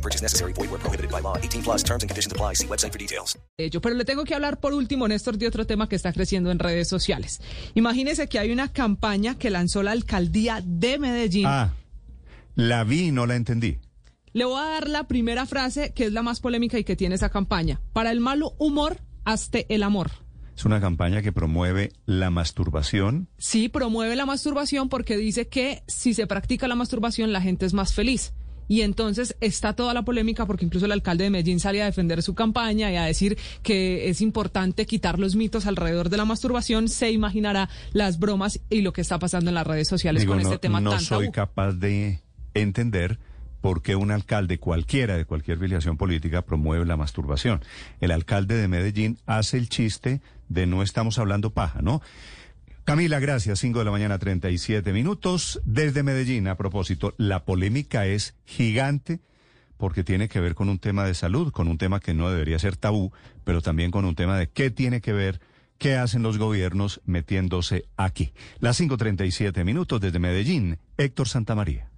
No purchase necessary. Void where prohibited by law. 18 plus terms and conditions apply. See website for details. Yo, pero le tengo que hablar por último, Néstor, de otro tema que está creciendo en redes sociales. Imagínese que hay una campaña que lanzó la alcaldía de Medellín. Ah, la vi y no la entendí. Le voy a dar la primera frase que es la más polémica y que tiene esa campaña. Para el malo humor, hasta el amor. Es una campaña que promueve la masturbación. Sí, promueve la masturbación porque dice que si se practica la masturbación la gente es más feliz. Y entonces está toda la polémica porque incluso el alcalde de Medellín sale a defender su campaña y a decir que es importante quitar los mitos alrededor de la masturbación. Se imaginará las bromas y lo que está pasando en las redes sociales Digo, con no, este tema no tan soy tabú. capaz de entender por qué un alcalde cualquiera de cualquier filiación política promueve la masturbación. El alcalde de Medellín hace el chiste de no estamos hablando paja, ¿no? Camila, gracias. 5 de la mañana, 37 minutos. Desde Medellín, a propósito, la polémica es gigante porque tiene que ver con un tema de salud, con un tema que no debería ser tabú, pero también con un tema de qué tiene que ver, qué hacen los gobiernos metiéndose aquí. Las 5.37 minutos desde Medellín, Héctor Santamaría.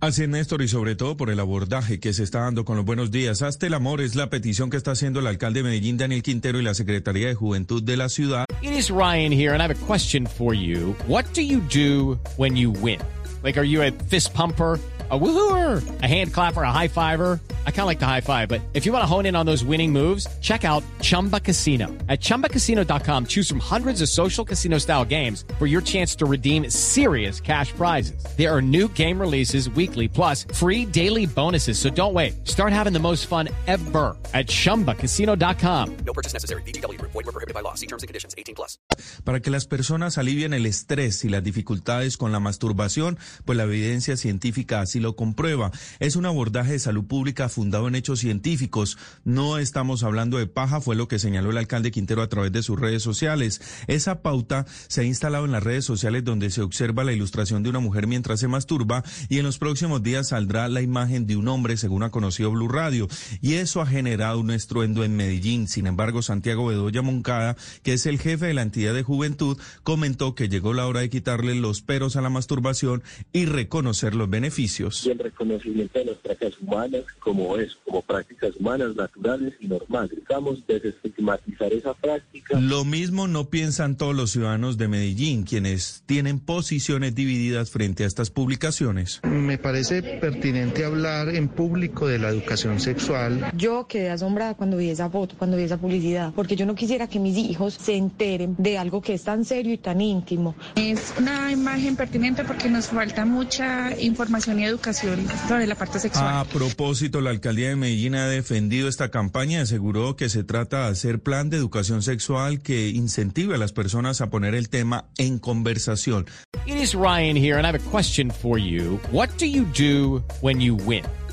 Así es, Néstor, y sobre todo por el abordaje que se está dando con los buenos días. Hasta el amor es la petición que está haciendo el alcalde de Medellín, Daniel Quintero, y la Secretaría de Juventud de la ciudad. It is Ryan here, and I have a question for you. What do you do when you win? Like, are you a fist pumper? A a a high fiver. I kind of like the high five, but if you want to hone in on those winning moves, check out Chumba Casino. At chumbacasino.com, choose from hundreds of social casino style games for your chance to redeem serious cash prizes. There are new game releases weekly, plus free daily bonuses. So don't wait. Start having the most fun ever at chumbacasino.com. No purchase necessary. VGW. Void were prohibited by law. See terms and conditions. 18 plus. Para que las personas alivien el estrés y las dificultades con la masturbación, pues la evidencia científica así lo comprueba. Es un abordaje de salud pública fundado en hechos científicos. No estamos hablando de paja, fue lo que señaló el alcalde Quintero a través de sus redes sociales. Esa pauta se ha instalado en las redes sociales donde se observa la ilustración de una mujer mientras se masturba y en los próximos días saldrá la imagen de un hombre, según ha conocido Blue Radio. Y eso ha generado un estruendo en Medellín. Sin embargo, Santiago Bedoya Moncada, que es el jefe de la entidad de juventud, comentó que llegó la hora de quitarle los peros a la masturbación y reconocer los beneficios. y el reconocimiento de las prácticas humanas como es, como prácticas humanas naturales y normales. Estamos desestigmatizar esa práctica. Lo mismo no piensan todos los ciudadanos de Medellín, quienes tienen posiciones divididas frente a estas publicaciones. Me parece pertinente hablar en público de la educación sexual. Yo quedé asombrada cuando vi esa foto, cuando vi esa publicidad, porque yo no quisiera que mis hijos se enteren de algo que es tan serio y tan íntimo. Es una imagen pertinente porque nos falta mucha información y educación sobre la parte sexual. A propósito, la alcaldía de Medellín ha defendido esta campaña y aseguró que se trata de hacer plan de educación sexual que incentive a las personas a poner el tema en conversación. It is Ryan here, and I have a question for you. What do you do when you win?